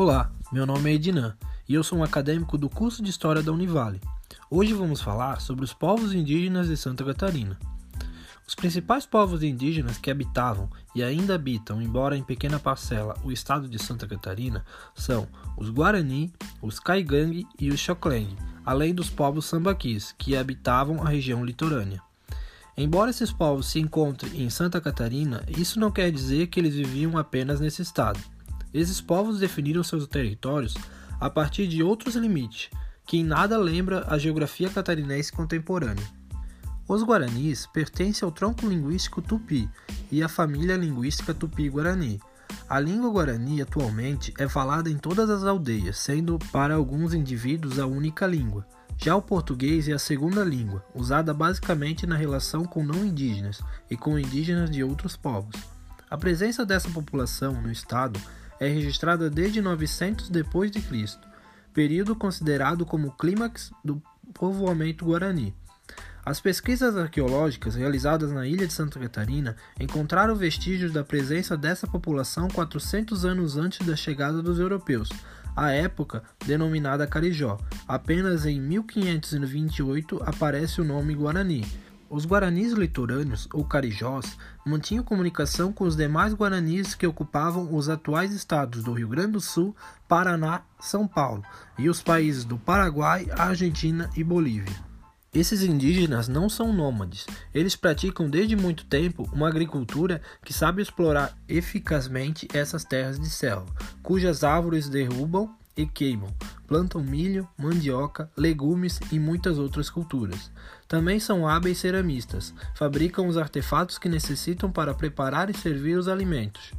Olá, meu nome é Ednan e eu sou um acadêmico do curso de História da Univale. Hoje vamos falar sobre os povos indígenas de Santa Catarina. Os principais povos indígenas que habitavam e ainda habitam, embora em pequena parcela, o estado de Santa Catarina são os Guarani, os Caigangue e os Xocleng, além dos povos sambaquis, que habitavam a região litorânea. Embora esses povos se encontrem em Santa Catarina, isso não quer dizer que eles viviam apenas nesse estado. Esses povos definiram seus territórios a partir de outros limites, que em nada lembra a geografia catarinense contemporânea. Os guaranis pertencem ao tronco linguístico tupi e à família linguística tupi-guarani. A língua guarani atualmente é falada em todas as aldeias, sendo para alguns indivíduos a única língua. Já o português é a segunda língua, usada basicamente na relação com não indígenas e com indígenas de outros povos. A presença dessa população no estado é registrada desde 900 depois de Cristo, período considerado como clímax do povoamento guarani. As pesquisas arqueológicas realizadas na ilha de Santa Catarina encontraram vestígios da presença dessa população 400 anos antes da chegada dos europeus, à época denominada Carijó. Apenas em 1528 aparece o nome Guarani. Os guaranis litorâneos, ou carijós, mantinham comunicação com os demais guaranis que ocupavam os atuais estados do Rio Grande do Sul, Paraná, São Paulo e os países do Paraguai, Argentina e Bolívia. Esses indígenas não são nômades, eles praticam desde muito tempo uma agricultura que sabe explorar eficazmente essas terras de selva, cujas árvores derrubam e queimam, plantam milho, mandioca, legumes e muitas outras culturas. Também são hábeis ceramistas, fabricam os artefatos que necessitam para preparar e servir os alimentos.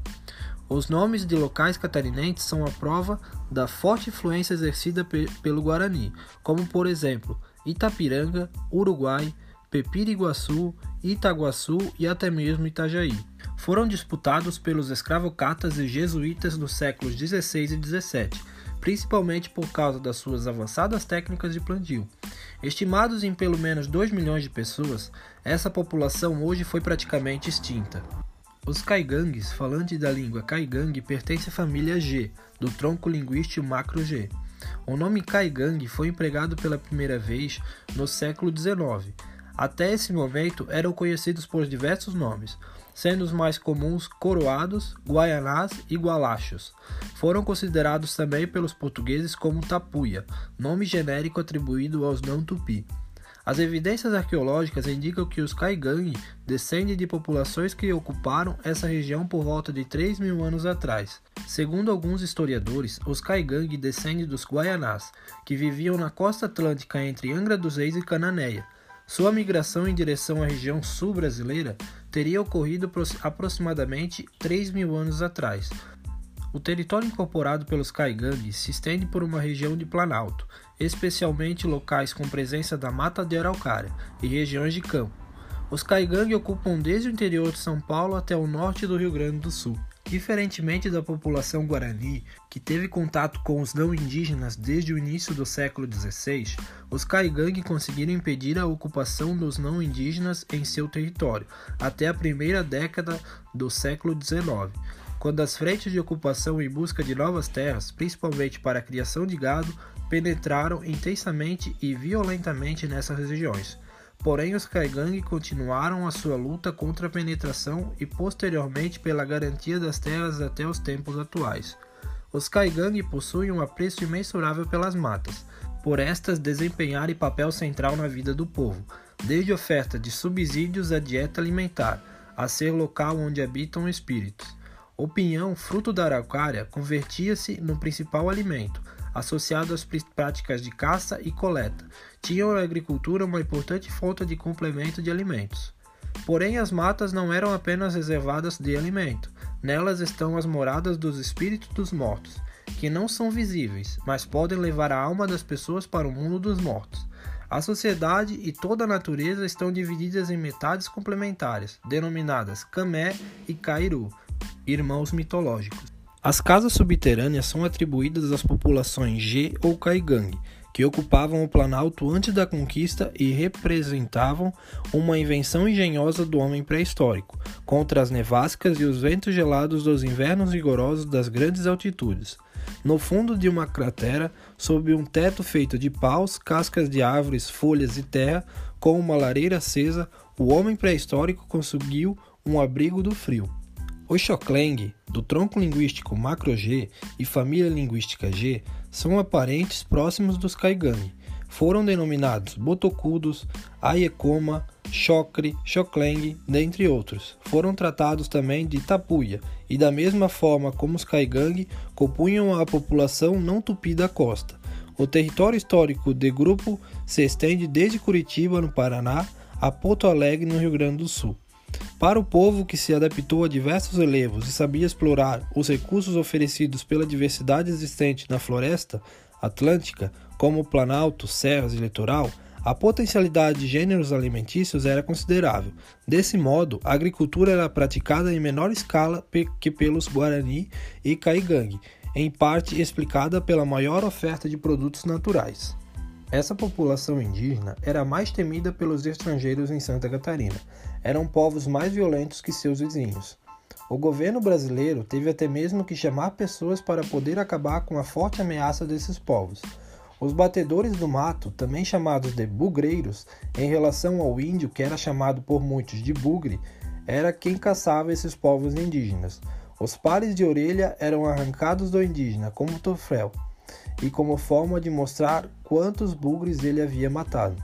Os nomes de locais catarinenses são a prova da forte influência exercida pe pelo Guarani, como por exemplo Itapiranga, Uruguai, Pepiriguaçu, Itaguaçu e até mesmo Itajaí. Foram disputados pelos escravocatas e jesuítas nos séculos 16 e 17 principalmente por causa das suas avançadas técnicas de plantio. Estimados em pelo menos 2 milhões de pessoas, essa população hoje foi praticamente extinta. Os caigangues, falantes da língua caigangue, pertencem à família G, do tronco linguístico macro-G. O nome caigangue foi empregado pela primeira vez no século XIX. Até esse momento eram conhecidos por diversos nomes, sendo os mais comuns coroados, guaianás e gualachos. Foram considerados também pelos portugueses como tapuia, nome genérico atribuído aos não-tupi. As evidências arqueológicas indicam que os Caigangue descendem de populações que ocuparam essa região por volta de 3 mil anos atrás. Segundo alguns historiadores, os Caigangue descendem dos Guaianás, que viviam na costa atlântica entre Angra dos Reis e Cananéia. Sua migração em direção à região sul brasileira teria ocorrido aproximadamente 3 mil anos atrás. O território incorporado pelos caigangues se estende por uma região de planalto, especialmente locais com presença da mata de araucária e regiões de campo. Os caigangue ocupam desde o interior de São Paulo até o norte do Rio Grande do Sul. Diferentemente da população guarani, que teve contato com os não indígenas desde o início do século XVI, os Caigangue conseguiram impedir a ocupação dos não indígenas em seu território até a primeira década do século XIX, quando as frentes de ocupação em busca de novas terras, principalmente para a criação de gado, penetraram intensamente e violentamente nessas regiões. Porém, os Caigangue continuaram a sua luta contra a penetração e posteriormente pela garantia das terras até os tempos atuais. Os Caigangue possuem um apreço imensurável pelas matas, por estas desempenharem papel central na vida do povo, desde oferta de subsídios à dieta alimentar, a ser local onde habitam espíritos. O pinhão, fruto da araucária, convertia-se no principal alimento, associado às práticas de caça e coleta, tinham na agricultura uma importante fonte de complemento de alimentos. Porém, as matas não eram apenas reservadas de alimento, nelas estão as moradas dos espíritos dos mortos, que não são visíveis, mas podem levar a alma das pessoas para o mundo dos mortos. A sociedade e toda a natureza estão divididas em metades complementares, denominadas Camé e Cairu, irmãos mitológicos. As casas subterrâneas são atribuídas às populações G ou Caigangue, que ocupavam o Planalto antes da conquista e representavam uma invenção engenhosa do homem pré-histórico, contra as nevascas e os ventos gelados dos invernos rigorosos das grandes altitudes. no fundo de uma cratera, sob um teto feito de paus, cascas de árvores, folhas e terra, com uma lareira acesa, o homem pré-histórico conseguiu um abrigo do frio. Os Xokleng, do tronco linguístico macro-G e família linguística G, são aparentes próximos dos Kaigang. Foram denominados botocudos, Ayekoma, Chocre, Xokleng, dentre outros. Foram tratados também de tapuia, e da mesma forma como os Kaigang, compunham a população não tupi da costa. O território histórico de grupo se estende desde Curitiba, no Paraná, a Porto Alegre, no Rio Grande do Sul. Para o povo que se adaptou a diversos relevos e sabia explorar os recursos oferecidos pela diversidade existente na floresta atlântica, como planalto, serras e litoral, a potencialidade de gêneros alimentícios era considerável. Desse modo, a agricultura era praticada em menor escala que pelos Guarani e Caigangue, em parte explicada pela maior oferta de produtos naturais. Essa população indígena era mais temida pelos estrangeiros em Santa Catarina. Eram povos mais violentos que seus vizinhos. O governo brasileiro teve até mesmo que chamar pessoas para poder acabar com a forte ameaça desses povos. Os batedores do mato, também chamados de bugreiros, em relação ao índio que era chamado por muitos de bugre, era quem caçava esses povos indígenas. Os pares de orelha eram arrancados do indígena como troféu e como forma de mostrar quantos bugres ele havia matado.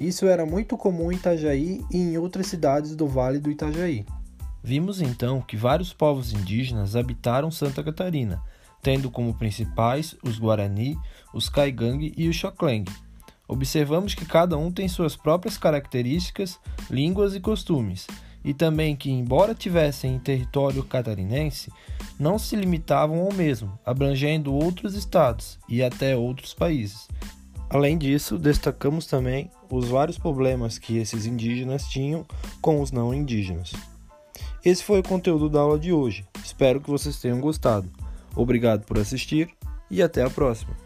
Isso era muito comum em Itajaí e em outras cidades do Vale do Itajaí. Vimos então que vários povos indígenas habitaram Santa Catarina, tendo como principais os Guarani, os Caigangue e os Xokleng. Observamos que cada um tem suas próprias características, línguas e costumes, e também que, embora tivessem em território catarinense, não se limitavam ao mesmo, abrangendo outros estados e até outros países. Além disso, destacamos também os vários problemas que esses indígenas tinham com os não indígenas. Esse foi o conteúdo da aula de hoje. Espero que vocês tenham gostado. Obrigado por assistir e até a próxima.